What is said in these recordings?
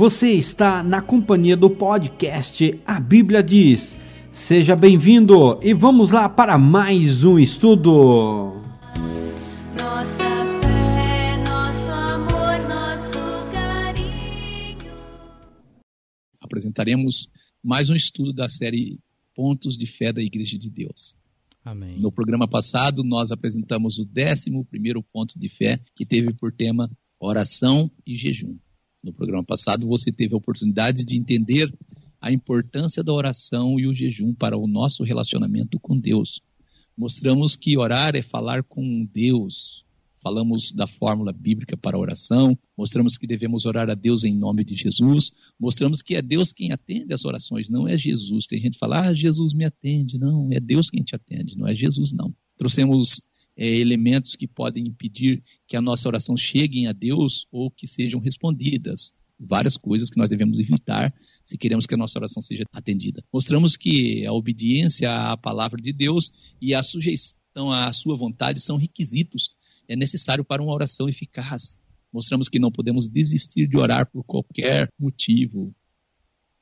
Você está na companhia do podcast A Bíblia Diz. Seja bem-vindo e vamos lá para mais um estudo. Nossa fé, nosso amor, nosso carinho. Apresentaremos mais um estudo da série Pontos de Fé da Igreja de Deus. Amém. No programa passado, nós apresentamos o décimo primeiro ponto de fé, que teve por tema oração e jejum. No programa passado, você teve a oportunidade de entender a importância da oração e o jejum para o nosso relacionamento com Deus. Mostramos que orar é falar com Deus. Falamos da fórmula bíblica para a oração, mostramos que devemos orar a Deus em nome de Jesus, mostramos que é Deus quem atende as orações, não é Jesus. Tem gente que fala, ah, Jesus me atende. Não, é Deus quem te atende, não é Jesus, não. Trouxemos é, elementos que podem impedir que a nossa oração chegue a Deus ou que sejam respondidas. Várias coisas que nós devemos evitar se queremos que a nossa oração seja atendida. Mostramos que a obediência à palavra de Deus e a sujeição à sua vontade são requisitos é necessário para uma oração eficaz. Mostramos que não podemos desistir de orar por qualquer motivo.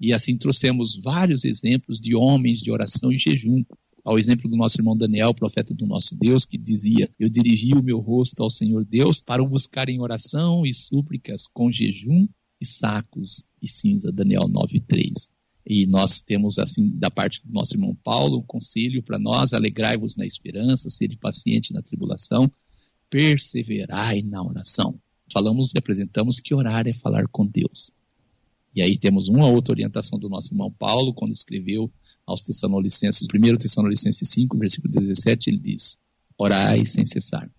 E assim trouxemos vários exemplos de homens de oração e jejum. Ao exemplo do nosso irmão Daniel, profeta do nosso Deus, que dizia: Eu dirigi o meu rosto ao Senhor Deus para o buscar em oração e súplicas com jejum e sacos e cinza. Daniel 9:3. E nós temos, assim, da parte do nosso irmão Paulo, um conselho para nós: alegrai-vos na esperança, sede paciente na tribulação, perseverai na oração. Falamos e apresentamos que orar é falar com Deus. E aí temos uma outra orientação do nosso irmão Paulo, quando escreveu aos Tessalonicenses, 1 Tessalonicenses 5, versículo 17, ele diz: Orai sem cessar.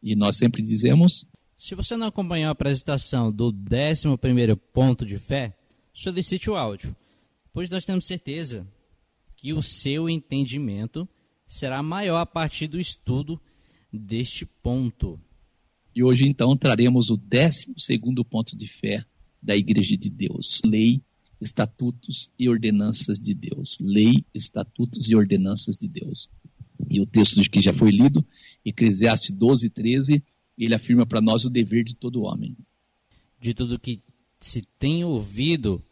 E nós sempre dizemos. Se você não acompanhou a apresentação do 11 ponto de fé, solicite o áudio, pois nós temos certeza que o seu entendimento será maior a partir do estudo deste ponto. E hoje, então, traremos o 12 ponto de fé da Igreja de Deus: lei, estatutos e ordenanças de Deus. Lei, estatutos e ordenanças de Deus. E o texto que já foi lido, Eclesiastes 12, 13, ele afirma para nós o dever de todo homem. De tudo que se tem ouvido,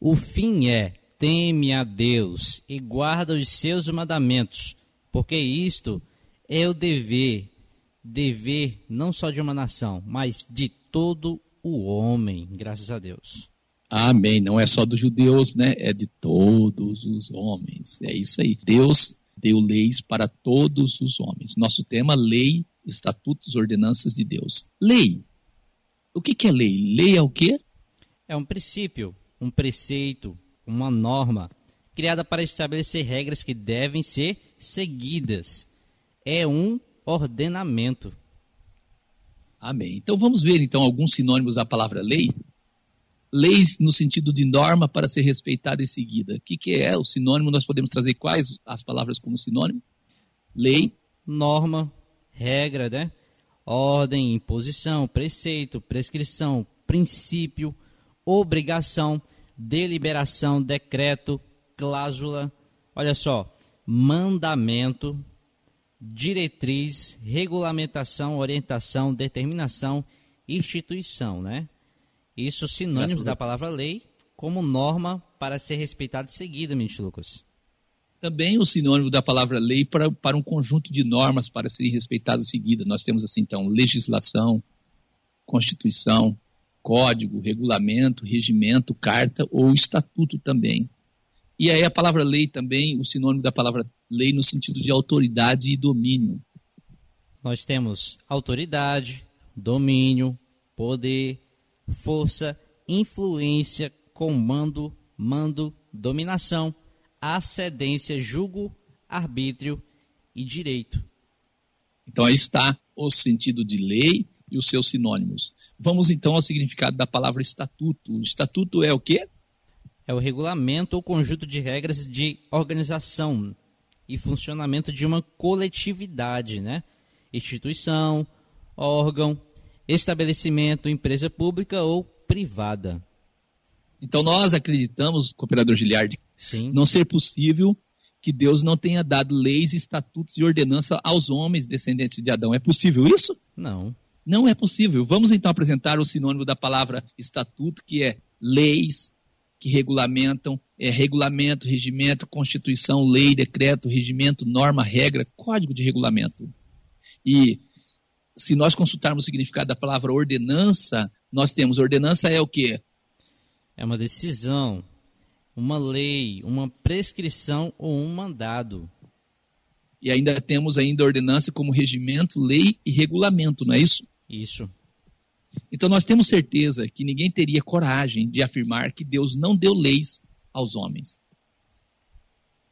o fim é: teme a Deus e guarda os seus mandamentos, porque isto é o dever, dever não só de uma nação, mas de todo o homem, graças a Deus. Amém. Não é só dos judeus, né? É de todos os homens. É isso aí. Deus deu leis para todos os homens. Nosso tema: lei, estatutos, ordenanças de Deus. Lei. O que, que é lei? Lei é o quê? É um princípio, um preceito, uma norma criada para estabelecer regras que devem ser seguidas é um ordenamento. Amém. Então vamos ver então alguns sinônimos da palavra lei. Leis no sentido de norma para ser respeitada e seguida. O que, que é o sinônimo? Nós podemos trazer quais as palavras como sinônimo? Lei. Norma, regra, né? Ordem, imposição, preceito, prescrição, princípio, obrigação, deliberação, decreto, cláusula. Olha só, mandamento, diretriz, regulamentação, orientação, determinação, instituição, né? Isso sinônimos da palavra lei como norma para ser respeitada e seguida, ministro Lucas. Também o sinônimo da palavra lei para, para um conjunto de normas para serem respeitadas e seguidas. Nós temos assim, então, legislação, constituição, código, regulamento, regimento, carta ou estatuto também. E aí a palavra lei também, o sinônimo da palavra lei no sentido de autoridade e domínio. Nós temos autoridade, domínio, poder, força, influência, comando, mando, dominação, ascendência, julgo, arbítrio e direito. Então aí está o sentido de lei e os seus sinônimos. Vamos então ao significado da palavra estatuto. O estatuto é o quê? é o regulamento ou conjunto de regras de organização e funcionamento de uma coletividade, né? instituição, órgão, estabelecimento, empresa pública ou privada. Então nós acreditamos, cooperador Giliardi, Sim. não ser possível que Deus não tenha dado leis, estatutos e ordenança aos homens descendentes de Adão. É possível isso? Não. Não é possível. Vamos então apresentar o sinônimo da palavra estatuto, que é leis que regulamentam, é, regulamento, regimento, constituição, lei, decreto, regimento, norma, regra, código de regulamento. E se nós consultarmos o significado da palavra ordenança, nós temos ordenança é o quê? É uma decisão, uma lei, uma prescrição ou um mandado. E ainda temos ainda ordenança como regimento, lei e regulamento, não é isso? Isso. Então nós temos certeza que ninguém teria coragem de afirmar que Deus não deu leis aos homens.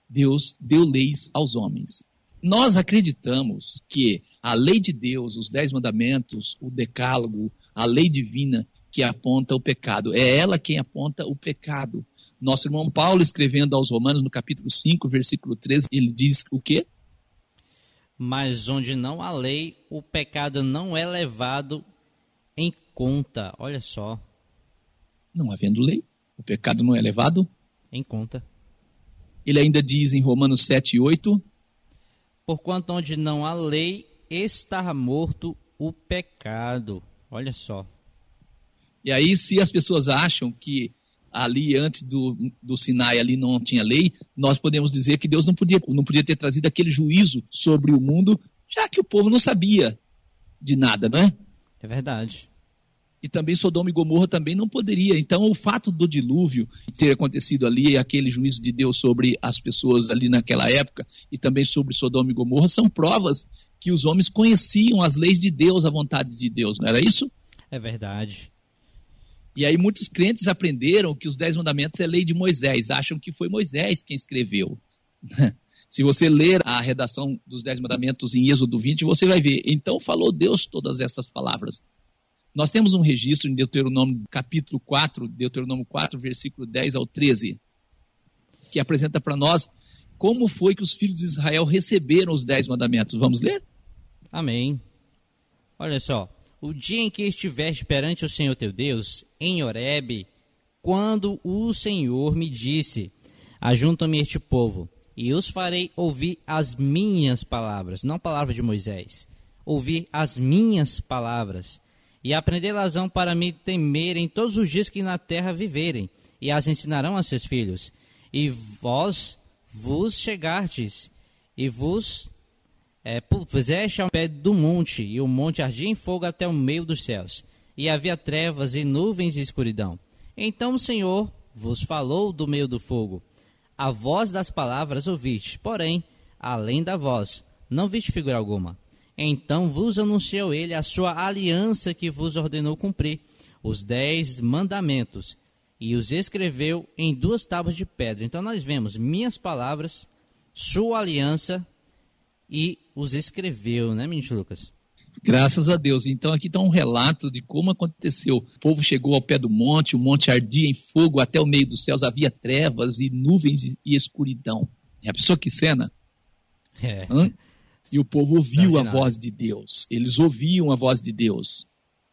Deus deu leis aos homens. Nós acreditamos que a lei de Deus, os dez mandamentos, o decálogo, a lei divina que aponta o pecado. É ela quem aponta o pecado. Nosso irmão Paulo, escrevendo aos Romanos, no capítulo 5, versículo 13, ele diz o quê? Mas onde não há lei, o pecado não é levado em conta. Olha só, Não havendo lei, o pecado não é levado. em conta. Ele ainda diz em Romanos 7 e 8, Porquanto onde não há lei, está morto o pecado. Olha só. E aí, se as pessoas acham que ali antes do, do Sinai ali não tinha lei, nós podemos dizer que Deus não podia, não podia ter trazido aquele juízo sobre o mundo, já que o povo não sabia de nada, não é? É verdade. E também Sodoma e Gomorra também não poderia. Então, o fato do dilúvio ter acontecido ali, aquele juízo de Deus sobre as pessoas ali naquela época, e também sobre Sodoma e Gomorra, são provas que os homens conheciam as leis de Deus, a vontade de Deus, não era isso? É verdade. E aí muitos crentes aprenderam que os Dez Mandamentos é lei de Moisés, acham que foi Moisés quem escreveu. Se você ler a redação dos Dez Mandamentos em Êxodo 20, você vai ver. Então falou Deus todas essas palavras. Nós temos um registro em Deuteronômio capítulo 4, Deuteronômio 4, versículo 10 ao 13, que apresenta para nós como foi que os filhos de Israel receberam os Dez Mandamentos. Vamos ler? Amém. Olha só, o dia em que estiveste perante o Senhor teu Deus, em Horebe, quando o Senhor me disse: Ajunta-me este povo, e os farei ouvir as minhas palavras, não palavras de Moisés, ouvir as minhas palavras, e aprendê-las-ão para me temerem todos os dias que na terra viverem, e as ensinarão a seus filhos. E vós vos chegastes, e vos é, puseste ao pé do monte, e o monte ardia em fogo até o meio dos céus, e havia trevas e nuvens e escuridão. Então o Senhor vos falou do meio do fogo. A voz das palavras ouviste, porém, além da voz, não viste figura alguma. Então vos anunciou ele a sua aliança que vos ordenou cumprir, os dez mandamentos, e os escreveu em duas tábuas de pedra. Então nós vemos minhas palavras, sua aliança e os escreveu, né, ministro Lucas? Graças a Deus. Então aqui está um relato de como aconteceu. O povo chegou ao pé do monte, o monte ardia em fogo até o meio dos céus, havia trevas e nuvens e escuridão. É a pessoa que cena? É. Hã? E o povo ouviu a voz de Deus. Eles ouviam a voz de Deus.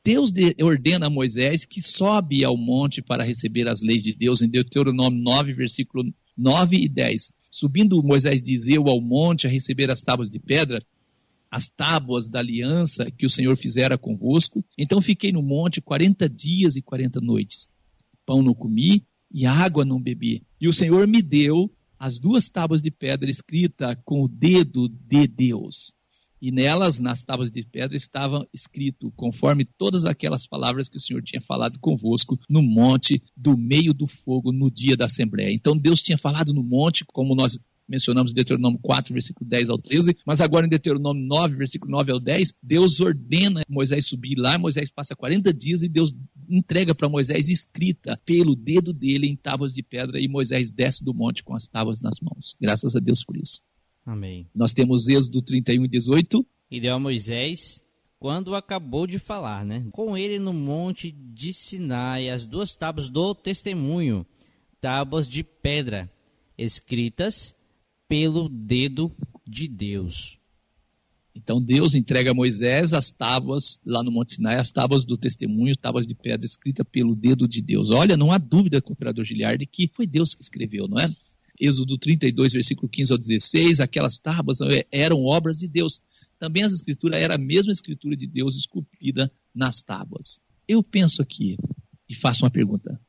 Deus de- ordena a Moisés que sobe ao monte para receber as leis de Deus, em Deuteronômio 9, versículo 9 e 10. Subindo, Moisés diz: Eu ao monte a receber as tábuas de pedra, as tábuas da aliança que o Senhor fizera convosco. Então fiquei no monte 40 dias e 40 noites. Pão não comi e água não bebi. E o Senhor me deu as duas tábuas de pedra escrita com o dedo de Deus. E nelas, nas tábuas de pedra, estava escrito, conforme todas aquelas palavras que o Senhor tinha falado convosco no monte do meio do fogo no dia da Assembleia. Então Deus tinha falado no monte, como nós mencionamos em Deuteronômio 4, versículo 10 ao 13, mas agora em Deuteronômio 9, versículo 9 ao 10, Deus ordena Moisés subir lá, Moisés passa 40 dias e Deus entrega para Moisés escrita pelo dedo dele em tábuas de pedra e Moisés desce do monte com as tábuas nas mãos. Graças a Deus por isso. Amém. Nós temos Êxodo 31 e 18, E deu a Moisés quando acabou de falar, né? Com ele no monte de Sinai as duas tábuas do testemunho, tábuas de pedra, escritas pelo dedo de Deus. Então Deus entrega a Moisés as tábuas lá no Monte Sinai, as tábuas do testemunho, tábuas de pedra escrita pelo dedo de Deus. Olha, não há dúvida, cooperador Giliardi, que foi Deus que escreveu, não é? Êxodo 32, versículo 15 ao 16, aquelas tábuas eh, eram obras de Deus. Também as escrituras era a mesma escritura de Deus esculpida nas tábuas. Eu penso aqui e faço uma pergunta.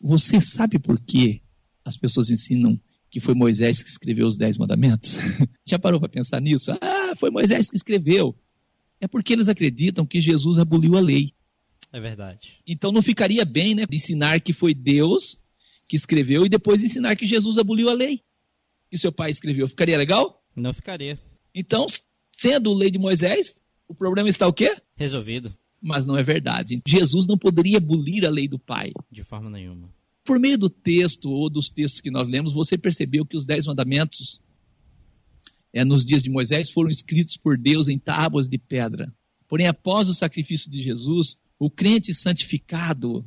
Você sabe por que as pessoas ensinam que foi Moisés que escreveu os Dez Mandamentos? Já parou para pensar nisso? Ah, foi Moisés que escreveu. É porque eles acreditam que Jesus aboliu a lei. É verdade. Então não ficaria bem, né, ensinar que foi Deus que escreveu e depois ensinar que Jesus aboliu a lei. E seu pai escreveu. Ficaria legal? Não ficaria. Então, sendo lei de Moisés, o problema está o quê? Resolvido. Mas não é verdade. Jesus não poderia abolir a lei do pai. De forma nenhuma. Por meio do texto ou dos textos que nós lemos, você percebeu que os dez mandamentos é, nos dias de Moisés foram escritos por Deus em tábuas de pedra. Porém, após o sacrifício de Jesus, o crente santificado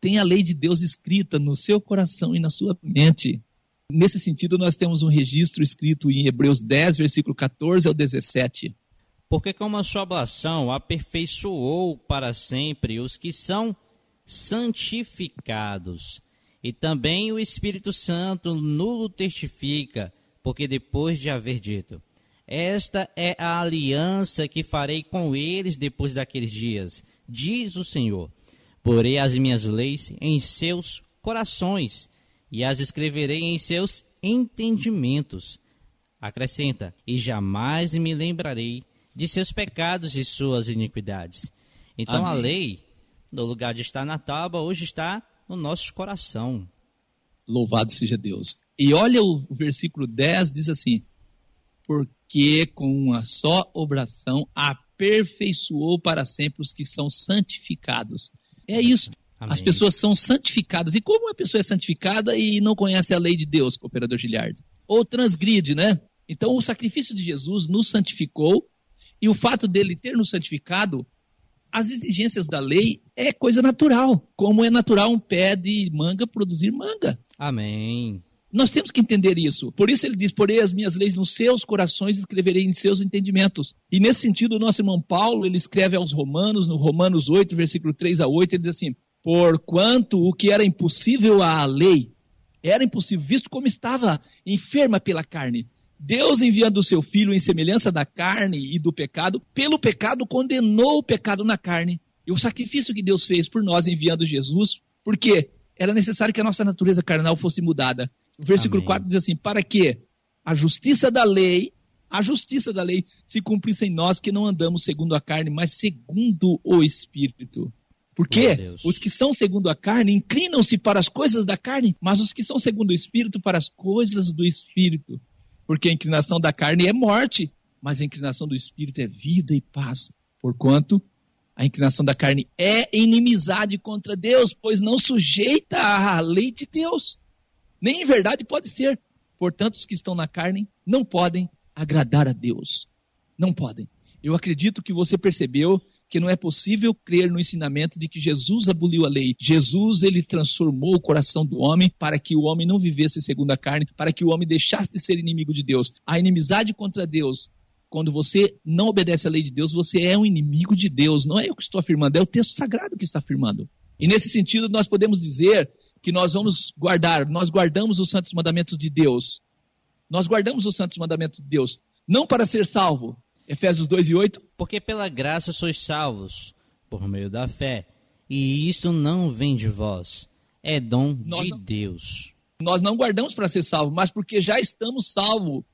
tem a lei de Deus escrita no seu coração e na sua mente. Nesse sentido, nós temos um registro escrito em Hebreus 10, versículo 14 ao 17. Porque como a sua oblação aperfeiçoou para sempre os que são santificados, e também o Espírito Santo nulo testifica, porque depois de haver dito: Esta é a aliança que farei com eles depois daqueles dias, diz o Senhor. Porei as minhas leis em seus corações e as escreverei em seus entendimentos. Acrescenta: E jamais me lembrarei de seus pecados e suas iniquidades. Então a Amém. lei, no lugar de estar na tábua, hoje está no nosso coração. Louvado seja Deus. E olha o versículo 10, diz assim: Porque com uma só obração aperfeiçoou para sempre os que são santificados. É isso. Amém. As pessoas são santificadas. E como uma pessoa é santificada e não conhece a lei de Deus, cooperador Giliardo? Ou transgride, né? Então o sacrifício de Jesus nos santificou e o fato dele ter nos santificado, as exigências da lei é coisa natural. Como é natural um pé de manga produzir manga. Amém. Nós temos que entender isso. Por isso ele diz: Porei as minhas leis nos seus corações e escreverei em seus entendimentos. E nesse sentido, o nosso irmão Paulo, ele escreve aos Romanos, no Romanos 8, versículo 3 a 8, ele diz assim: Porquanto o que era impossível à lei era impossível, visto como estava enferma pela carne. Deus, enviando o seu filho em semelhança da carne e do pecado, pelo pecado condenou o pecado na carne. E o sacrifício que Deus fez por nós enviando Jesus, porque era necessário que a nossa natureza carnal fosse mudada. O versículo Amém. 4 diz assim: Para que a justiça da lei, a justiça da lei se cumprisse em nós que não andamos segundo a carne, mas segundo o Espírito. Porque os que são segundo a carne inclinam-se para as coisas da carne, mas os que são segundo o Espírito para as coisas do Espírito. Porque a inclinação da carne é morte, mas a inclinação do Espírito é vida e paz. Porquanto a inclinação da carne é inimizade contra Deus, pois não sujeita à lei de Deus. Nem em verdade pode ser. Portanto, os que estão na carne não podem agradar a Deus. Não podem. Eu acredito que você percebeu que não é possível crer no ensinamento de que Jesus aboliu a lei. Jesus, ele transformou o coração do homem para que o homem não vivesse segundo a carne, para que o homem deixasse de ser inimigo de Deus. A inimizade contra Deus, quando você não obedece à lei de Deus, você é um inimigo de Deus. Não é eu que estou afirmando, é o texto sagrado que está afirmando. E nesse sentido, nós podemos dizer que nós vamos guardar, nós guardamos os santos mandamentos de Deus. Nós guardamos os santos mandamentos de Deus, não para ser salvo. Efésios 2 e 8. Porque pela graça sois salvos, por meio da fé. E isso não vem de vós, é dom Nós de não- Deus. Nós não guardamos para ser salvo, mas porque já estamos salvos.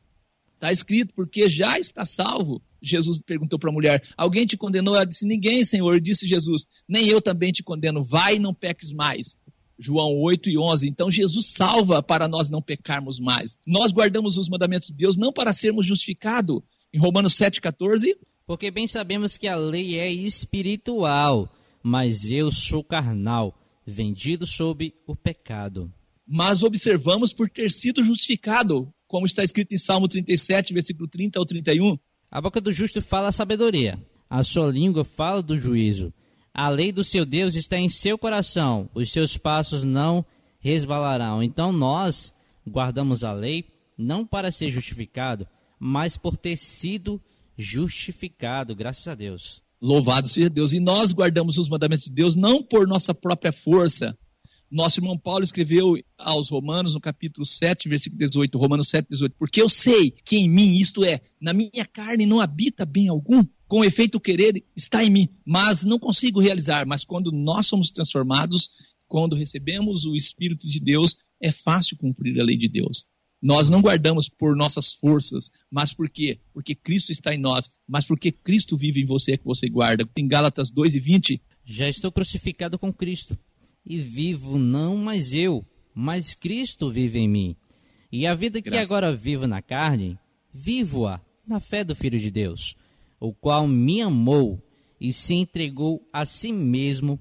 Está escrito, porque já está salvo. Jesus perguntou para a mulher: Alguém te condenou? Ela disse: Ninguém, Senhor. Disse Jesus: Nem eu também te condeno. Vai e não peques mais. João 8 e 11. Então Jesus salva para nós não pecarmos mais. Nós guardamos os mandamentos de Deus não para sermos justificados. Em Romanos 7, 14, Porque bem sabemos que a lei é espiritual, mas eu sou carnal, vendido sob o pecado. mas observamos por ter sido justificado, como está escrito em Salmo 37, versículo 30 ao 31. A boca do justo fala a sabedoria, a sua língua fala do juízo. A lei do seu Deus está em seu coração, os seus passos não resvalarão. Então nós guardamos a lei não para ser justificado, mas por ter sido justificado, graças a Deus. Louvado seja Deus. E nós guardamos os mandamentos de Deus não por nossa própria força. Nosso irmão Paulo escreveu aos Romanos, no capítulo 7, versículo 18, Romanos 7, 18, porque eu sei que em mim, isto é, na minha carne não habita bem algum, com efeito o querer está em mim, mas não consigo realizar. Mas quando nós somos transformados, quando recebemos o Espírito de Deus, é fácil cumprir a lei de Deus. Nós não guardamos por nossas forças, mas por quê? Porque Cristo está em nós, mas porque Cristo vive em você é que você guarda. Em Gálatas 2 e 20, Já estou crucificado com Cristo, e vivo não mais eu, mas Cristo vive em mim. E a vida que Graças- agora vivo na carne, vivo-a na fé do Filho de Deus, o qual me amou e se entregou a si mesmo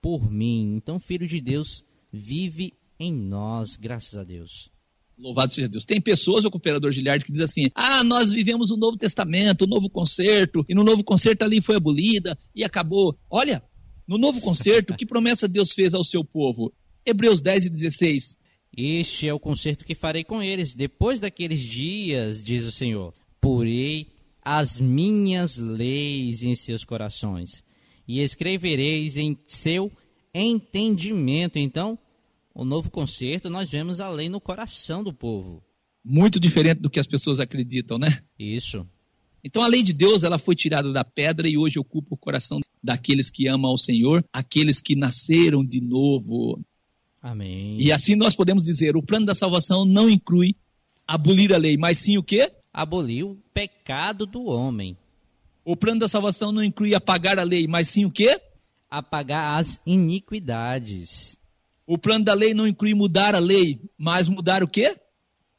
por mim. Então, Filho de Deus vive em nós, graças a Deus. Louvado seja Deus. Tem pessoas, o cooperador Giliard, que diz assim: ah, nós vivemos o Novo Testamento, o Novo Concerto, e no Novo Concerto ali foi abolida e acabou. Olha, no Novo Concerto, que promessa Deus fez ao seu povo? Hebreus 10 e 16. Este é o concerto que farei com eles depois daqueles dias, diz o Senhor. Porei as minhas leis em seus corações e escrevereis em seu entendimento. Então, o novo concerto, nós vemos a lei no coração do povo. Muito diferente do que as pessoas acreditam, né? Isso. Então a lei de Deus ela foi tirada da pedra e hoje ocupa o coração daqueles que amam ao Senhor, aqueles que nasceram de novo. Amém. E assim nós podemos dizer, o plano da salvação não inclui abolir a lei, mas sim o quê? Aboliu o pecado do homem, O plano da salvação não inclui apagar a lei, mas sim o quê? apagar as iniquidades, O plano da lei não inclui mudar a lei, mas mudar o quê?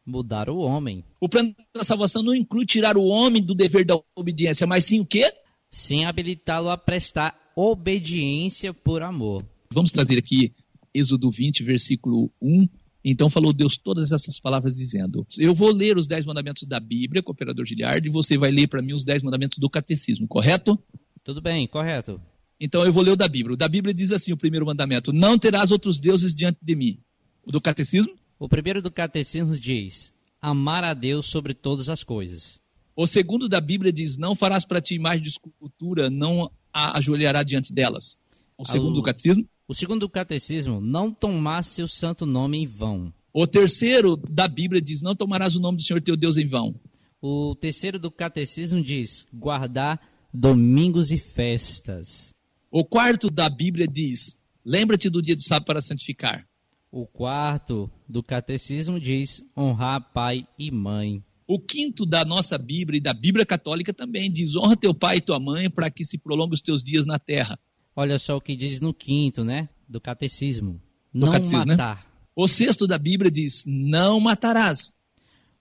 mudar o homem, O plano da salvação não inclui tirar o homem do dever da obediência, mas sim o quê? sem habilitá-lo a prestar obediência por amor. Vamos trazer aqui Êxodo 20, versículo 1. Então falou Deus todas essas palavras dizendo: Eu vou ler os dez mandamentos da Bíblia, cooperador Giliard, e você vai ler para mim os dez mandamentos do catecismo, correto? Tudo bem, correto. Então eu vou ler o da Bíblia. O da Bíblia diz assim: o primeiro mandamento: Não terás outros deuses diante de mim. O do catecismo? O primeiro do catecismo diz: amar a Deus sobre todas as coisas. O segundo da Bíblia diz: Não farás para ti imagem de escultura, não a ajoelhará diante delas. O segundo Alô. do catecismo? O segundo do catecismo, não tomar seu santo nome em vão. O terceiro da Bíblia diz: Não tomarás o nome do Senhor teu Deus em vão. O terceiro do catecismo diz: guardar domingos e festas. O quarto da Bíblia diz: Lembra-te do dia do sábado para santificar. O quarto do catecismo diz: honrar pai e mãe. O quinto da nossa Bíblia e da Bíblia Católica também diz: Honra teu pai e tua mãe para que se prolongue os teus dias na terra. Olha só o que diz no quinto, né? Do catecismo. Do não catecismo, né? matar. O sexto da Bíblia diz: Não matarás.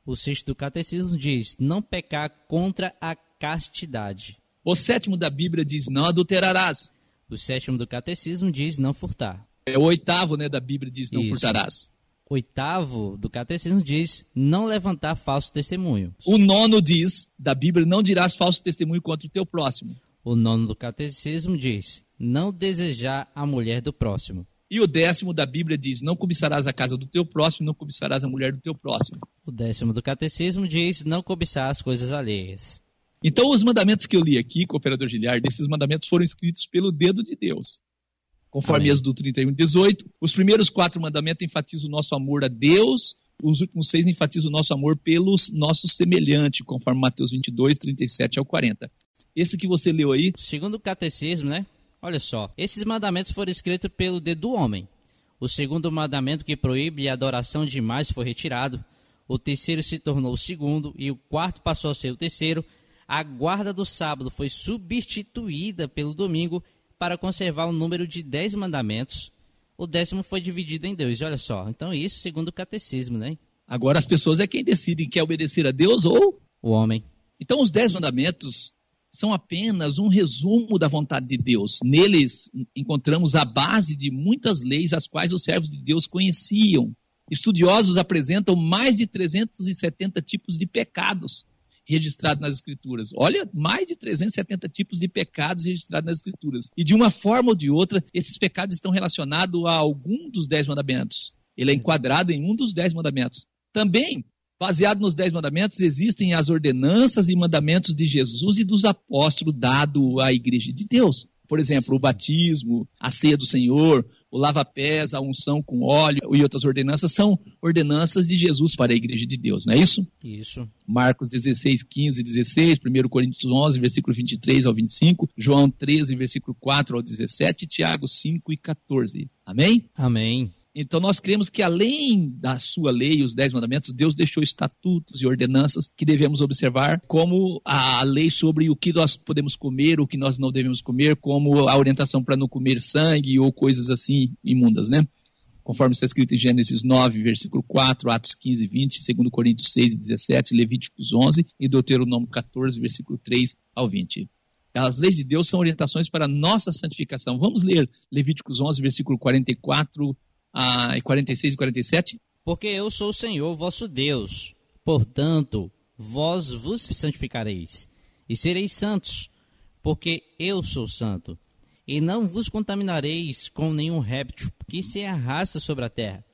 O sexto do catecismo diz: não pecar contra a castidade. O sétimo da Bíblia diz: Não adulterarás. O sétimo do catecismo diz: não furtar. É o oitavo, né, da Bíblia diz: Não Isso. furtarás. Oitavo do catecismo diz: não levantar falso testemunho. O nono diz, da Bíblia, não dirás falso testemunho contra o teu próximo. O nono do catecismo diz: não desejar a mulher do próximo. E o décimo da Bíblia diz: Não cobiçarás a casa do teu próximo, não cobiçarás a mulher do teu próximo. O décimo do catecismo diz: não cobiçar as coisas alheias. Então, os mandamentos que eu li aqui, cooperador Giliard, esses mandamentos foram escritos pelo dedo de Deus. Conforme Amém. Êxodo 31, 18, os primeiros quatro mandamentos enfatizam o nosso amor a Deus, os últimos seis enfatizam o nosso amor pelos nossos semelhantes, conforme Mateus 22, 37 ao 40. Esse que você leu aí, Segundo o catecismo, né? Olha só, esses mandamentos foram escritos pelo dedo do homem. O segundo mandamento que proíbe a adoração de imagens foi retirado. O terceiro se tornou o segundo e o quarto passou a ser o terceiro. A guarda do sábado foi substituída pelo domingo para conservar o número de dez mandamentos. O décimo foi dividido em dois, olha só. Então isso segundo o catecismo, né? agora as pessoas é quem decidem quer obedecer a Deus ou O homem. Então, os dez mandamentos são apenas um resumo da vontade de Deus. Neles encontramos a base de muitas leis as quais os servos de Deus conheciam. Estudiosos apresentam mais de 370 tipos de pecados registrados nas Escrituras. Olha, mais de 370 tipos de pecados registrados nas Escrituras. E de uma forma ou de outra, esses pecados estão relacionados a algum dos dez mandamentos. Ele é enquadrado em um dos dez mandamentos. Também Baseado nos Dez Mandamentos, existem as ordenanças e mandamentos de Jesus e dos apóstolos dado à Igreja de Deus. Por exemplo, o batismo, a ceia do Senhor, o lava-pés, a unção com óleo e outras ordenanças são ordenanças de Jesus para a igreja de Deus, não é isso? Isso. Marcos 16, 15 16, 1 Coríntios 11, versículo 23 ao 25, João 13, versículo 4 ao 17, Tiago 5 e 14. Amém? Amém. Então nós cremos que além da sua lei, os dez mandamentos, Deus deixou estatutos e ordenanças que devemos observar, como a lei sobre o que nós podemos comer, o que nós não devemos comer, como a orientação para não comer sangue ou coisas assim imundas, né? Conforme está escrito em Gênesis 9, versículo 4, Atos 15, 20, 2 Coríntios 6 e 17, Levíticos 11 e Deuteronômio 14, versículo 3 ao 20. As leis de Deus são orientações para a nossa santificação. Vamos ler Levíticos 11, versículo 44 a 46 e 47? Porque eu sou o Senhor vosso Deus. Portanto, vós vos santificareis e sereis santos, porque eu sou santo. E não vos contaminareis com nenhum réptil que se arrasta sobre a terra.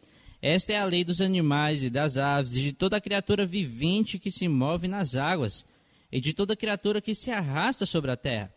Esta é a lei dos animais e das aves e de toda criatura vivente que se move nas águas e de toda criatura que se arrasta sobre a terra,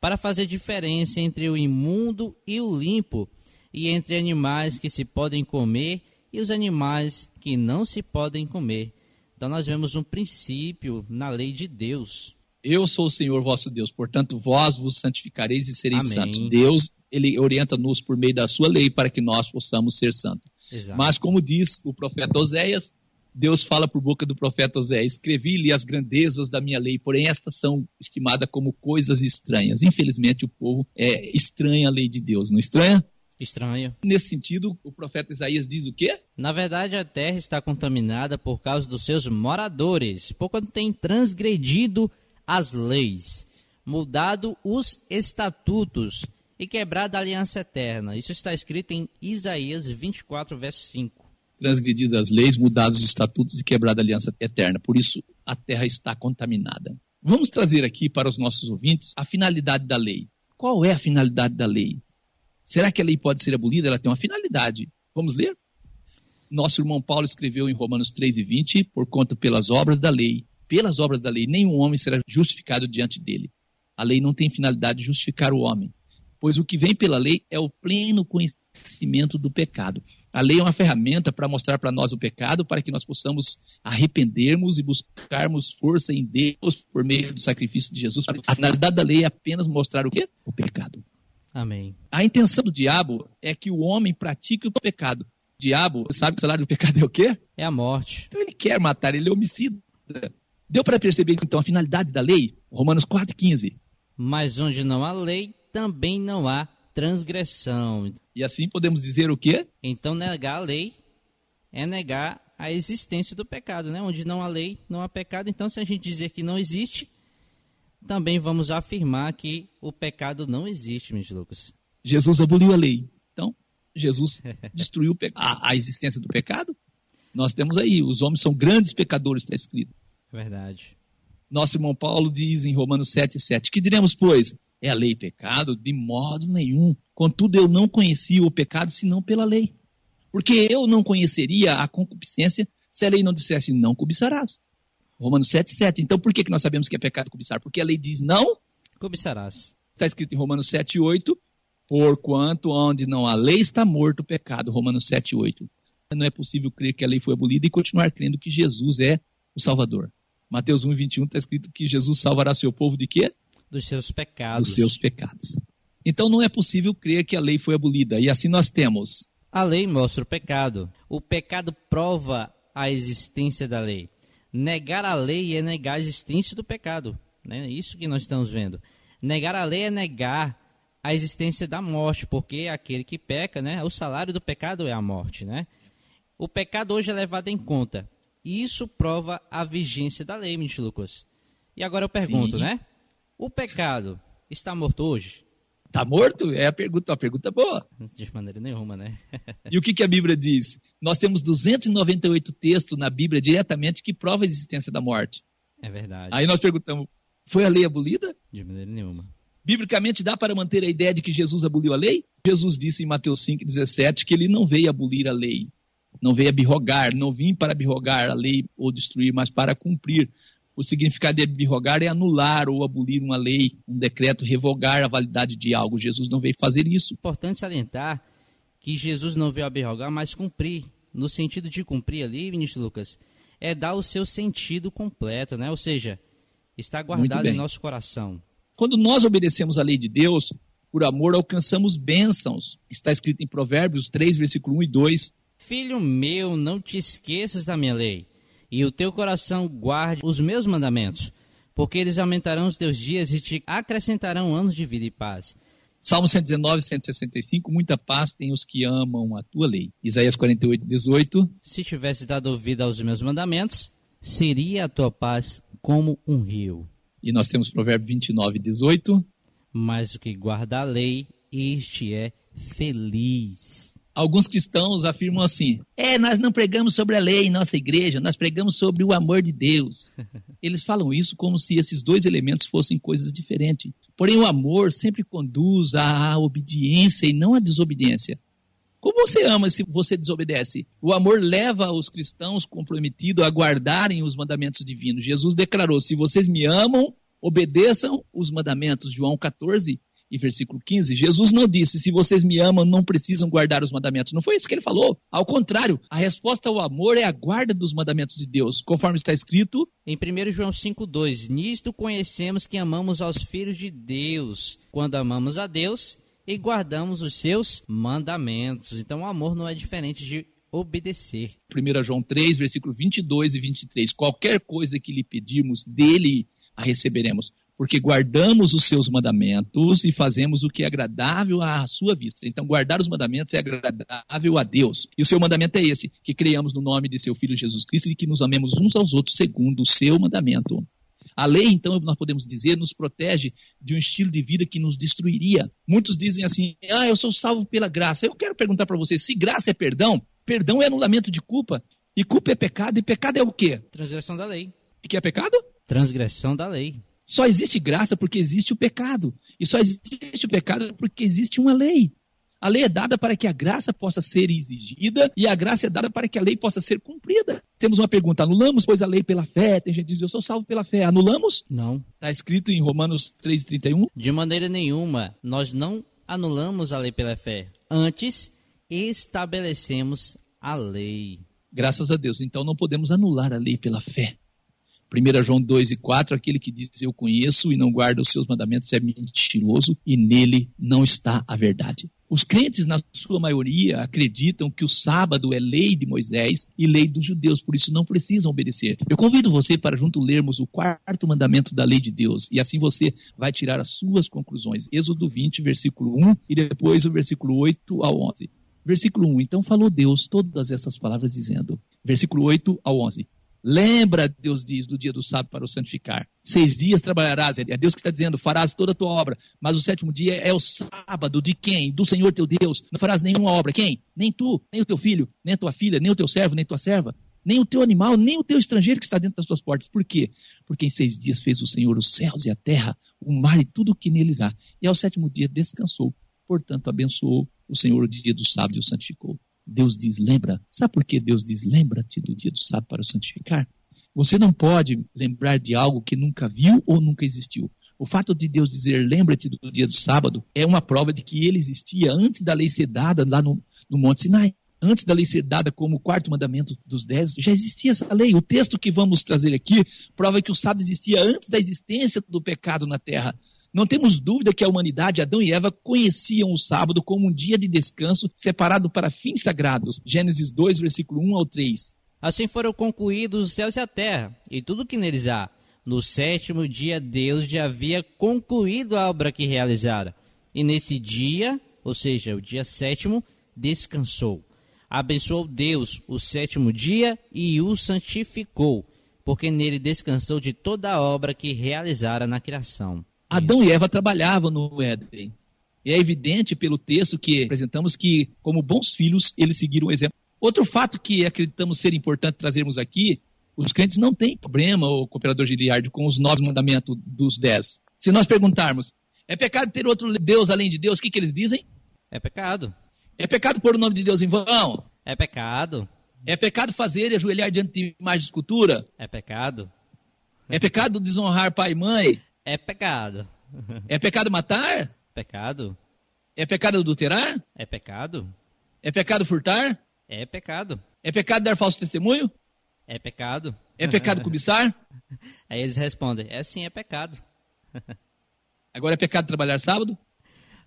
para fazer diferença entre o imundo e o limpo, e entre animais que se podem comer e os animais que não se podem comer. Então nós vemos um princípio na lei de Deus. Eu sou o Senhor vosso Deus, portanto vós vos santificareis e sereis Amém. santos. Deus, ele orienta-nos por meio da sua lei para que nós possamos ser santos. Exato. Mas como diz o profeta Oséias, Deus fala por boca do profeta Oséias, escrevi-lhe as grandezas da minha lei, porém estas são estimadas como coisas estranhas. Infelizmente o povo é estranha a lei de Deus, não estranha? Estranho. Nesse sentido, o profeta Isaías diz o quê? Na verdade, a terra está contaminada por causa dos seus moradores, por quanto tem transgredido as leis, mudado os estatutos e quebrado a aliança eterna. Isso está escrito em Isaías 24, verso 5. Transgredido as leis, mudados os estatutos e quebrada a aliança eterna. Por isso, a terra está contaminada. Vamos trazer aqui para os nossos ouvintes a finalidade da lei. Qual é a finalidade da lei? Será que a lei pode ser abolida? Ela tem uma finalidade. Vamos ler? Nosso irmão Paulo escreveu em Romanos 3 e 20, por conta pelas obras da lei, pelas obras da lei, nenhum homem será justificado diante dele. A lei não tem finalidade de justificar o homem, pois o que vem pela lei é o pleno conhecimento do pecado. A lei é uma ferramenta para mostrar para nós o pecado, para que nós possamos arrependermos e buscarmos força em Deus por meio do sacrifício de Jesus. A finalidade da lei é apenas mostrar o quê? O pecado. Amém. A intenção do diabo é que o homem pratique o pecado. O diabo sabe que o salário do pecado é o quê? É a morte. Então ele quer matar, ele é homicida. Deu para perceber então a finalidade da lei? Romanos 4,15. Mas onde não há lei, também não há transgressão. E assim podemos dizer o quê? Então, negar a lei é negar a existência do pecado, né? Onde não há lei, não há pecado. Então, se a gente dizer que não existe, também vamos afirmar que o pecado não existe, meus Lucas. Jesus aboliu a lei. Então, Jesus destruiu a, a existência do pecado. Nós temos aí, os homens são grandes pecadores, está escrito. Verdade. Nosso irmão Paulo diz em Romanos 7, 7, que diremos, pois, é a lei pecado? De modo nenhum. Contudo, eu não conhecia o pecado senão pela lei. Porque eu não conheceria a concupiscência se a lei não dissesse não cobiçarás. Romanos 7, 7. Então, por que, que nós sabemos que é pecado cobiçar? Porque a lei diz não, Cobiçarás. está escrito em Romanos 7, 8, porquanto onde não há lei está morto o pecado. Romanos 7, 8. Não é possível crer que a lei foi abolida e continuar crendo que Jesus é o Salvador. Mateus 1, 21 está escrito que Jesus salvará seu povo de quê? Dos seus pecados. dos seus pecados. Então não é possível crer que a lei foi abolida. E assim nós temos A lei mostra o pecado. O pecado prova a existência da lei. Negar a lei é negar a existência do pecado. Né? Isso que nós estamos vendo. Negar a lei é negar a existência da morte, porque aquele que peca, né, o salário do pecado é a morte. Né? O pecado hoje é levado em conta. E isso prova a vigência da lei, Mitch Lucas. E agora eu pergunto, Sim. né? O pecado está morto hoje? Está morto? É a pergunta, uma pergunta boa. De maneira nenhuma, né? E o que, que a Bíblia diz? Nós temos 298 textos na Bíblia diretamente que provam a existência da morte. É verdade. Aí nós perguntamos, foi a lei abolida? De maneira nenhuma. Biblicamente dá para manter a ideia de que Jesus aboliu a lei? Jesus disse em Mateus 5,17 que ele não veio abolir a lei, não veio abrogar, não vim para abrogar a lei ou destruir, mas para cumprir. O significado de abrogar é anular ou abolir uma lei, um decreto, revogar a validade de algo. Jesus não veio fazer isso. Importante salientar que Jesus não veio abrogar, mas cumprir. No sentido de cumprir ali, Vinícius Lucas, é dar o seu sentido completo, né? Ou seja, está guardado em nosso coração. Quando nós obedecemos a lei de Deus, por amor alcançamos bênçãos. Está escrito em Provérbios 3, versículo 1 e 2. Filho meu, não te esqueças da minha lei, e o teu coração guarde os meus mandamentos, porque eles aumentarão os teus dias e te acrescentarão anos de vida e paz. Salmo 119, 165, muita paz tem os que amam a tua lei. Isaías 48, 18, Se tivesse dado ouvido aos meus mandamentos, seria a tua paz como um rio. e nós temos Provérbio 29, 18. Mas o que guarda a lei, este é feliz. Alguns cristãos afirmam assim: é, nós não pregamos sobre a lei em nossa igreja, nós pregamos sobre o amor de Deus. Eles falam isso como se esses dois elementos fossem coisas diferentes. Porém, o amor sempre conduz à obediência e não à desobediência. Como você ama se você desobedece? O amor leva os cristãos comprometidos a guardarem os mandamentos divinos. Jesus declarou: se vocês me amam, obedeçam os mandamentos. João 14 e versículo 15. Jesus não disse: se vocês me amam, não precisam guardar os mandamentos. Não foi isso que ele falou. Ao contrário, a resposta ao amor é a guarda dos mandamentos de Deus, conforme está escrito. Em 1 João 5,2: Nisto conhecemos que amamos aos filhos de Deus, quando amamos a Deus e guardamos os seus mandamentos. Então, o amor não é diferente de obedecer. 1 João 3, versículo 22 e 23. Qualquer coisa que lhe pedirmos dele, a receberemos, porque guardamos os seus mandamentos e fazemos o que é agradável à sua vista. Então, guardar os mandamentos é agradável a Deus. E o seu mandamento é esse: que creamos no nome de seu Filho Jesus Cristo e que nos amemos uns aos outros segundo o seu mandamento. A lei, então, nós podemos dizer, nos protege de um estilo de vida que nos destruiria. Muitos dizem assim: ah, eu sou salvo pela graça. Eu quero perguntar para você: se graça é perdão, perdão é anulamento de culpa, e culpa é pecado, e pecado é o quê? Transgressão da lei. E que é pecado? Transgressão da lei. Só existe graça porque existe o pecado. E só existe o pecado porque existe uma lei. A lei é dada para que a graça possa ser exigida e a graça é dada para que a lei possa ser cumprida. Temos uma pergunta: anulamos, pois, a lei pela fé? Tem gente que diz, eu sou salvo pela fé. Anulamos? Não. Está escrito em Romanos 3,31. De maneira nenhuma, nós não anulamos a lei pela fé. Antes, estabelecemos a lei. Graças a Deus. Então não podemos anular a lei pela fé. 1 João 2 e 4, aquele que diz eu conheço e não guarda os seus mandamentos é mentiroso e nele não está a verdade. Os crentes, na sua maioria, acreditam que o sábado é lei de Moisés e lei dos judeus, por isso não precisam obedecer. Eu convido você para junto lermos o quarto mandamento da lei de Deus e assim você vai tirar as suas conclusões. Êxodo 20, versículo 1 e depois o versículo 8 ao 11. Versículo 1, então falou Deus todas essas palavras dizendo, versículo 8 ao 11. Lembra, Deus diz, do dia do sábado para o santificar. Seis dias trabalharás, é Deus que está dizendo, farás toda a tua obra. Mas o sétimo dia é o sábado de quem? Do Senhor teu Deus. Não farás nenhuma obra. Quem? Nem tu, nem o teu filho, nem a tua filha, nem o teu servo, nem tua serva, nem o teu animal, nem o teu estrangeiro que está dentro das tuas portas. Por quê? Porque em seis dias fez o Senhor os céus e a terra, o mar e tudo o que neles há. E ao sétimo dia descansou. Portanto, abençoou o Senhor o dia do sábado e o santificou. Deus diz, lembra. Sabe por que Deus diz, lembra-te do dia do sábado para o santificar? Você não pode lembrar de algo que nunca viu ou nunca existiu. O fato de Deus dizer, lembra-te do dia do sábado, é uma prova de que ele existia antes da lei ser dada lá no, no Monte Sinai. Antes da lei ser dada como o quarto mandamento dos dez, já existia essa lei. O texto que vamos trazer aqui prova que o sábado existia antes da existência do pecado na terra. Não temos dúvida que a humanidade, Adão e Eva, conheciam o sábado como um dia de descanso separado para fins sagrados. Gênesis 2, versículo 1 ao 3. Assim foram concluídos os céus e a terra, e tudo que neles há. No sétimo dia, Deus já havia concluído a obra que realizara. E nesse dia, ou seja, o dia sétimo, descansou. Abençoou Deus o sétimo dia e o santificou, porque nele descansou de toda a obra que realizara na criação. Adão e Eva trabalhavam no Éden. E é evidente pelo texto que apresentamos que, como bons filhos, eles seguiram o exemplo. Outro fato que acreditamos ser importante trazermos aqui, os crentes não têm problema, o cooperador Giliardi, com os nove mandamentos dos dez. Se nós perguntarmos, é pecado ter outro Deus além de Deus, o que, que eles dizem? É pecado. É pecado pôr o nome de Deus em vão? É pecado. É pecado fazer e ajoelhar diante de imagem de escultura? É pecado. É pecado desonrar pai e mãe? É pecado. É pecado matar? Pecado? É pecado adulterar? É pecado? É pecado furtar? É pecado. É pecado dar falso testemunho? É pecado? É pecado cobiçar? Aí eles respondem: É sim, é pecado. Agora é pecado trabalhar sábado?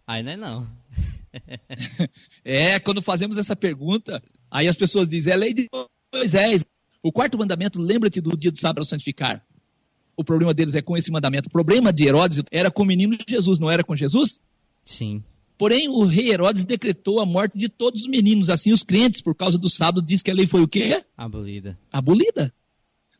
Aí não é não. É, quando fazemos essa pergunta, aí as pessoas dizem, é lei de Moisés. O quarto mandamento, lembra-te do dia do sábado ao santificar. O problema deles é com esse mandamento. O problema de Herodes era com o menino Jesus, não era com Jesus? Sim. Porém, o rei Herodes decretou a morte de todos os meninos. Assim, os crentes, por causa do sábado, diz que a lei foi o quê? Abolida. Abolida.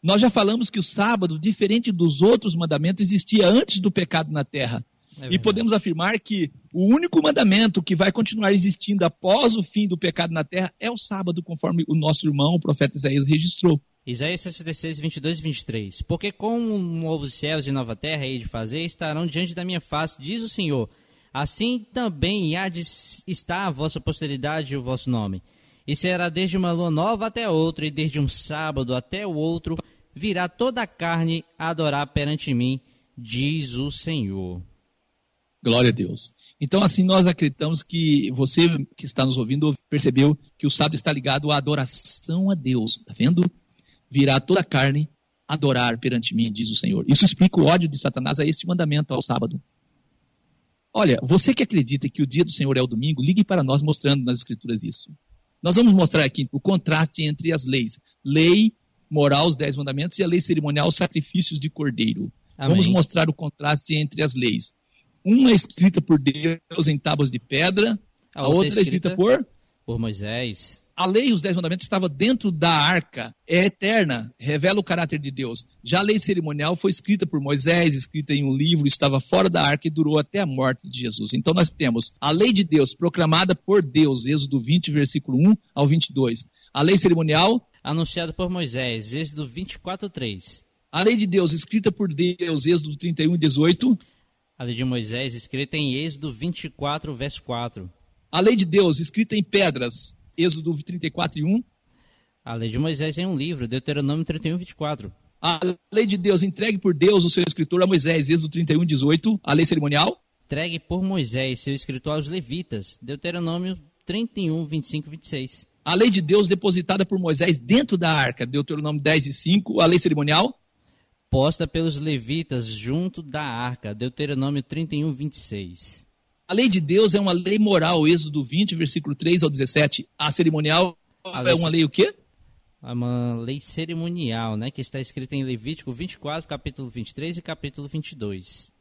Nós já falamos que o sábado, diferente dos outros mandamentos, existia antes do pecado na terra. É e podemos afirmar que o único mandamento que vai continuar existindo após o fim do pecado na terra é o sábado, conforme o nosso irmão, o profeta Isaías, registrou. Isaías 66, 22 e 23. Porque como novos céus e nova terra hei de fazer, estarão diante da minha face, diz o Senhor. Assim também há de estar a vossa posteridade e o vosso nome. E será desde uma lua nova até outra, e desde um sábado até o outro, virá toda a carne a adorar perante mim, diz o Senhor. Glória a Deus. Então, assim, nós acreditamos que você que está nos ouvindo percebeu que o sábado está ligado à adoração a Deus. Está vendo? Virá toda a carne adorar perante mim, diz o Senhor. Isso explica o ódio de Satanás a esse mandamento ao sábado. Olha, você que acredita que o dia do Senhor é o domingo, ligue para nós mostrando nas Escrituras isso. Nós vamos mostrar aqui o contraste entre as leis. Lei moral, os dez mandamentos, e a lei cerimonial, os sacrifícios de cordeiro. Amém. Vamos mostrar o contraste entre as leis. Uma é escrita por Deus em tábuas de pedra, a, outra é escrita por. por Moisés. A lei, os dez mandamentos, estava dentro da arca, é eterna, revela o caráter de Deus. Já a lei cerimonial foi escrita por Moisés, escrita em um livro, estava fora da arca e durou até a morte de Jesus. Então nós temos a lei de Deus proclamada por Deus, Êxodo 20, versículo 1 ao 22. A lei cerimonial, Anunciado por Moisés, Êxodo 24, 3. a lei de Deus escrita por Deus, Êxodo 31 e 18. A lei de Moisés, escrita em Êxodo 24, verso 4. A lei de Deus escrita em pedras, Êxodo 34 e 1. A lei de Moisés em um livro, Deuteronômio 31, 24. A lei de Deus entregue por Deus, o seu escritor, a Moisés, Êxodo 31 e 18. A lei cerimonial, Entregue por Moisés, seu escritor aos levitas, Deuteronômio 31, 25 e 26. a lei de Deus depositada por Moisés dentro da arca, Deuteronômio 10 e 5. A lei cerimonial, Posta pelos levitas junto da arca, Deuteronômio 31, 26. A lei de Deus é uma lei moral, Êxodo 20, versículo 3 ao 17. A cerimonial A é uma lei o quê? É uma lei cerimonial, né, que está escrita em Levítico 24, capítulo 23 e capítulo 22.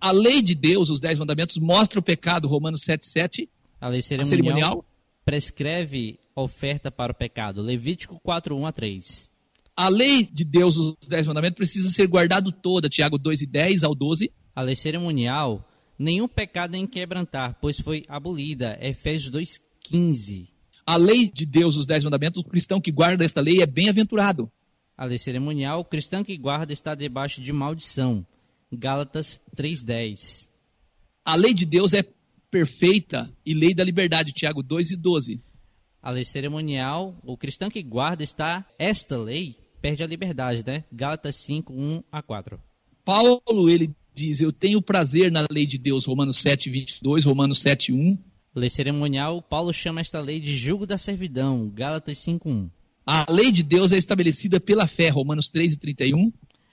A lei de Deus, os dez mandamentos, mostra o pecado, Romanos 7, 7. A lei A cerimonial, cerimonial, prescreve oferta para o pecado, Levítico 4, 1 a 3. a lei de Deus, os dez mandamentos, precisa ser guardado toda, Tiago 2 e 10 ao 12. A lei cerimonial, nenhum pecado em quebrantar, pois foi abolida, Efésios 2, 15. A lei de Deus, os dez mandamentos, o cristão que guarda esta lei é bem-aventurado. A lei cerimonial, o cristão que guarda está debaixo de maldição, Gálatas 3:10. A lei de Deus é perfeita e lei da liberdade, Tiago 2 e 12. A lei cerimonial, o cristão que guarda está esta lei perde a liberdade, né? Gálatas 5, 1 a 4. Paulo, ele diz, eu tenho prazer na lei de Deus, Romanos 7, 22, Romanos 7, 1. Lei cerimonial, Paulo chama esta lei de julgo da servidão, Gálatas 5, 1. A lei de Deus é estabelecida pela fé, Romanos 3 e 31.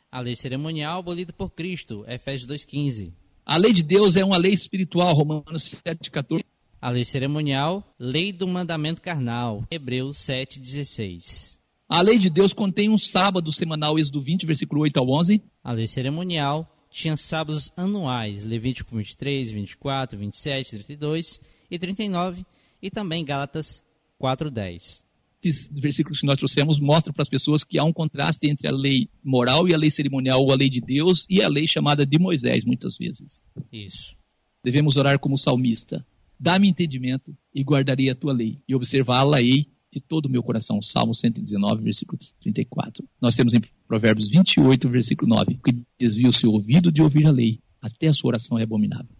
A lei cerimonial, abolida por Cristo, Efésios 2,15. A lei de Deus é uma lei espiritual, Romanos 7, 14. A lei cerimonial, lei do mandamento carnal, Hebreus 7,16. A lei de Deus contém um sábado semanal, Êxodo 20, versículo 8 ao 11. A lei cerimonial tinha sábados anuais, Levítico 23, 24, 27, 32 e 39, e também Gálatas 4,10. Esses versículos que nós trouxemos mostram para as pessoas que há um contraste entre a lei moral e a lei cerimonial, ou a lei de Deus e a lei chamada de Moisés, muitas vezes. Isso. Devemos orar como salmista. Dá-me entendimento e guardarei a tua lei, e observá-la-ei de todo o meu coração. Salmo 119, versículo 34. Nós temos em Provérbios 28, versículo 9, que desvia o seu ouvido de ouvir a lei, até a sua oração é abominável.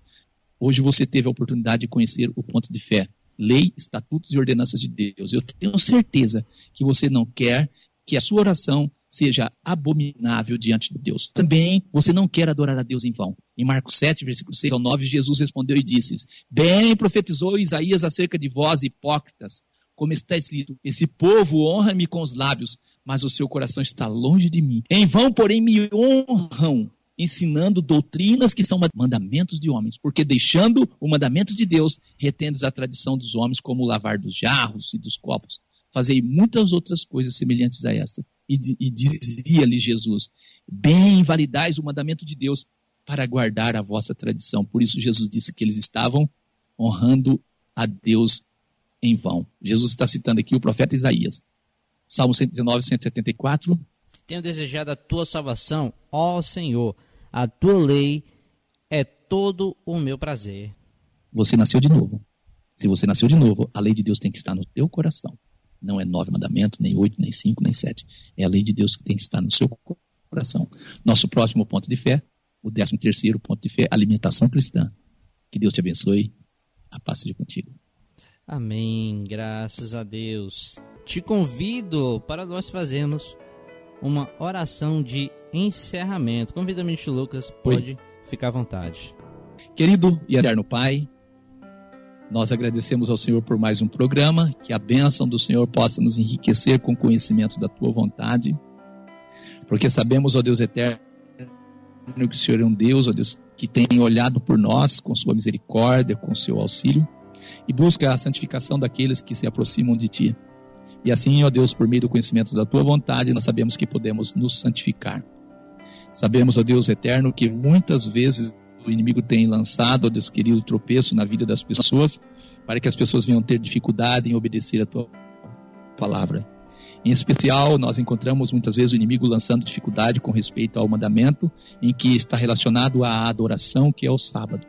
Hoje você teve a oportunidade de conhecer o ponto de fé, lei, estatutos e ordenanças de Deus. Eu tenho certeza que você não quer que a sua oração seja abominável diante de Deus. Também você não quer adorar a Deus em vão. Em Marcos 7, versículo 6 ao 9, Jesus respondeu e disse: Bem profetizou Isaías acerca de vós, hipócritas, como está escrito: Esse povo honra-me com os lábios, mas o seu coração está longe de mim. Em vão, porém, me honram, ensinando doutrinas que são mandamentos de homens, porque deixando o mandamento de Deus, retendes a tradição dos homens, como o lavar dos jarros e dos copos. Fazei muitas outras coisas semelhantes a esta. E, e dizia-lhe Jesus: Bem invalidais o mandamento de Deus para guardar a vossa tradição. Por isso, Jesus disse que eles estavam honrando a Deus em vão. Jesus está citando aqui o profeta Isaías. Salmo 119, 174. Tenho desejado a tua salvação, ó Senhor. A tua lei é todo o meu prazer. Você nasceu de novo. Se você nasceu de novo, a lei de Deus tem que estar no teu coração. Não é nove mandamentos, nem oito, nem cinco, nem sete. É a lei de Deus que tem que estar no seu coração. Nosso próximo ponto de fé, o décimo terceiro ponto de fé, alimentação cristã. Que Deus te abençoe. A paz seja contigo. Amém. Graças a Deus. Te convido para nós fazermos uma oração de encerramento. Convido o ministro Lucas, pode ficar à vontade. Querido e eterno Pai, nós agradecemos ao Senhor por mais um programa, que a bênção do Senhor possa nos enriquecer com o conhecimento da tua vontade, porque sabemos, ó Deus eterno, que o Senhor é um Deus, ó Deus, que tem olhado por nós com sua misericórdia, com seu auxílio, e busca a santificação daqueles que se aproximam de ti. E assim, ó Deus, por meio do conhecimento da tua vontade, nós sabemos que podemos nos santificar. Sabemos, ó Deus eterno, que muitas vezes o inimigo tem lançado, ó Deus querido, tropeço na vida das pessoas, para que as pessoas venham ter dificuldade em obedecer a tua palavra. Em especial, nós encontramos muitas vezes o inimigo lançando dificuldade com respeito ao mandamento, em que está relacionado à adoração, que é o sábado.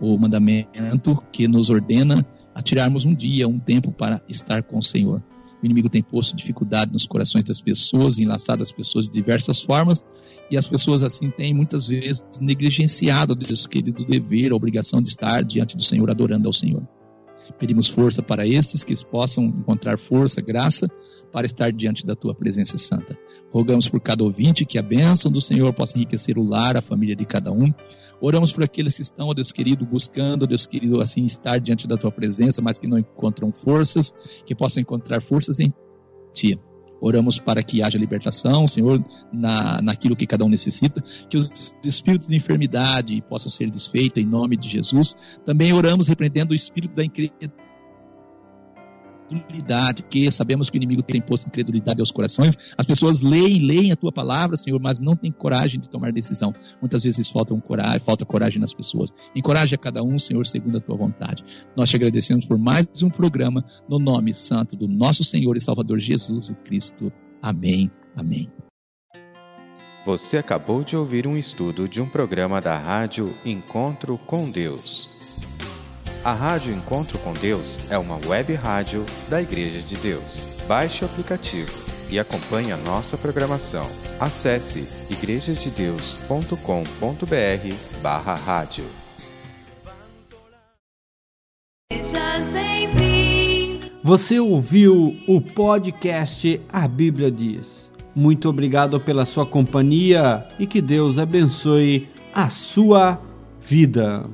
O mandamento que nos ordena a tirarmos um dia, um tempo para estar com o Senhor. O inimigo tem posto dificuldade nos corações das pessoas, enlaçado as pessoas de diversas formas, e as pessoas assim têm muitas vezes negligenciado o querido dever, a obrigação de estar diante do Senhor, adorando ao Senhor. Pedimos força para esses que possam encontrar força, graça para estar diante da tua presença santa. Rogamos por cada ouvinte que a bênção do Senhor possa enriquecer o lar, a família de cada um. Oramos por aqueles que estão, ó Deus querido, buscando, ó Deus querido, assim estar diante da tua presença, mas que não encontram forças, que possam encontrar forças em ti. Oramos para que haja libertação, Senhor, na, naquilo que cada um necessita, que os espíritos de enfermidade possam ser desfeitos em nome de Jesus. Também oramos repreendendo o espírito da incredulidade, que sabemos que o inimigo tem posto incredulidade aos corações. As pessoas leem, leem a tua palavra, Senhor, mas não têm coragem de tomar decisão. Muitas vezes falta, um coragem, falta coragem nas pessoas. Encoraje cada um, Senhor, segundo a tua vontade. Nós te agradecemos por mais um programa, no nome santo do nosso Senhor e Salvador Jesus o Cristo. Amém. Amém. Você acabou de ouvir um estudo de um programa da rádio Encontro com Deus. A Rádio Encontro com Deus é uma web rádio da Igreja de Deus. Baixe o aplicativo e acompanhe a nossa programação. Acesse igrejasdedeus.com.br barra rádio. Você ouviu o podcast A Bíblia Diz. Muito obrigado pela sua companhia e que Deus abençoe a sua vida.